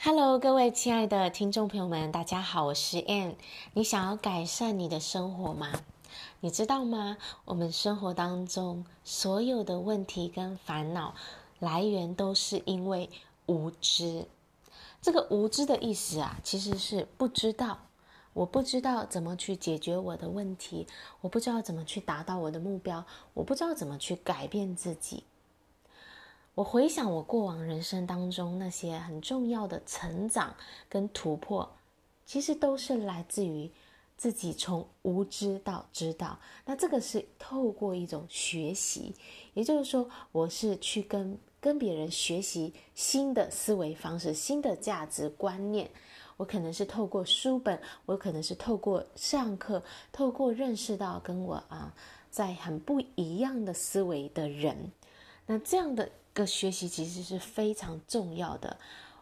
Hello，各位亲爱的听众朋友们，大家好，我是 Ann。你想要改善你的生活吗？你知道吗？我们生活当中所有的问题跟烦恼来源都是因为无知。这个无知的意思啊，其实是不知道。我不知道怎么去解决我的问题，我不知道怎么去达到我的目标，我不知道怎么去改变自己。我回想我过往人生当中那些很重要的成长跟突破，其实都是来自于自己从无知到知道。那这个是透过一种学习，也就是说，我是去跟跟别人学习新的思维方式、新的价值观念。我可能是透过书本，我可能是透过上课，透过认识到跟我啊在很不一样的思维的人。那这样的。这个学习其实是非常重要的。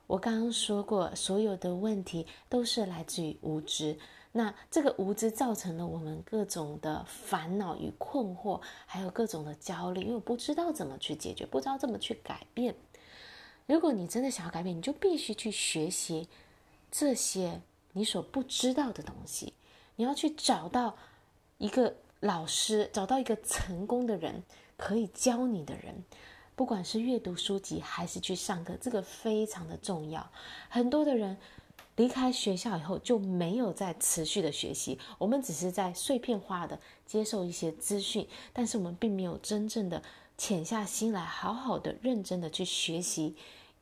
我刚刚说过，所有的问题都是来自于无知。那这个无知造成了我们各种的烦恼与困惑，还有各种的焦虑，因为我不知道怎么去解决，不知道怎么去改变。如果你真的想要改变，你就必须去学习这些你所不知道的东西。你要去找到一个老师，找到一个成功的人，可以教你的人。不管是阅读书籍还是去上课，这个非常的重要。很多的人离开学校以后就没有再持续的学习，我们只是在碎片化的接受一些资讯，但是我们并没有真正的潜下心来，好好的、认真的去学习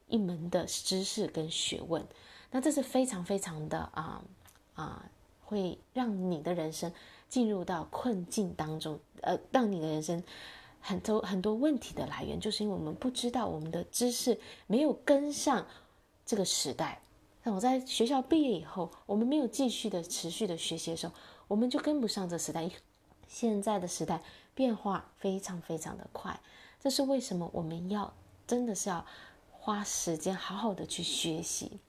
一门的知识跟学问。那这是非常非常的啊啊，会让你的人生进入到困境当中，呃，让你的人生。很多很多问题的来源，就是因为我们不知道我们的知识没有跟上这个时代。那我在学校毕业以后，我们没有继续的持续的学习的时候，我们就跟不上这时代。现在的时代变化非常非常的快，这是为什么我们要真的是要花时间好好的去学习。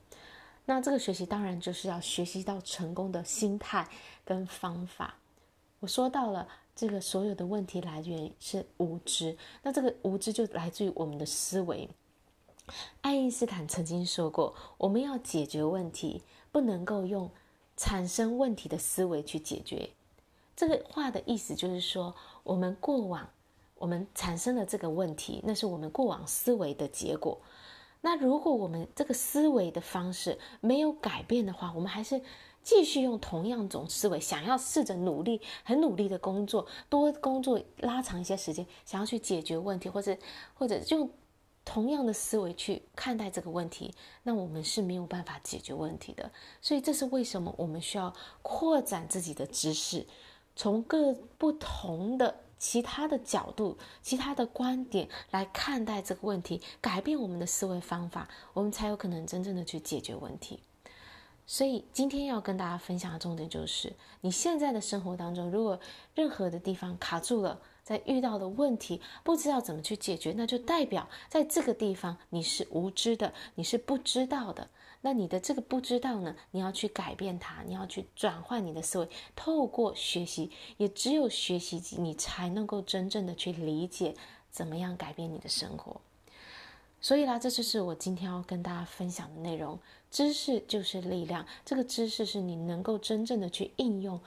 那这个学习当然就是要学习到成功的心态跟方法。我说到了。这个所有的问题来源是无知，那这个无知就来自于我们的思维。爱因斯坦曾经说过：“我们要解决问题，不能够用产生问题的思维去解决。”这个话的意思就是说，我们过往我们产生了这个问题，那是我们过往思维的结果。那如果我们这个思维的方式没有改变的话，我们还是。继续用同样种思维，想要试着努力、很努力的工作，多工作拉长一些时间，想要去解决问题，或者或者用同样的思维去看待这个问题，那我们是没有办法解决问题的。所以这是为什么我们需要扩展自己的知识，从各不同的其他的角度、其他的观点来看待这个问题，改变我们的思维方法，我们才有可能真正的去解决问题。所以今天要跟大家分享的重点就是，你现在的生活当中，如果任何的地方卡住了，在遇到的问题不知道怎么去解决，那就代表在这个地方你是无知的，你是不知道的。那你的这个不知道呢，你要去改变它，你要去转换你的思维，透过学习，也只有学习，你才能够真正的去理解怎么样改变你的生活。所以啦，这就是我今天要跟大家分享的内容。知识就是力量，这个知识是你能够真正的去应用、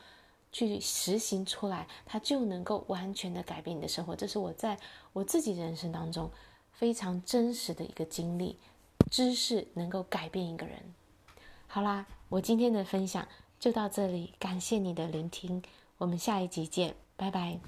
去实行出来，它就能够完全的改变你的生活。这是我在我自己人生当中非常真实的一个经历。知识能够改变一个人。好啦，我今天的分享就到这里，感谢你的聆听，我们下一集见，拜拜。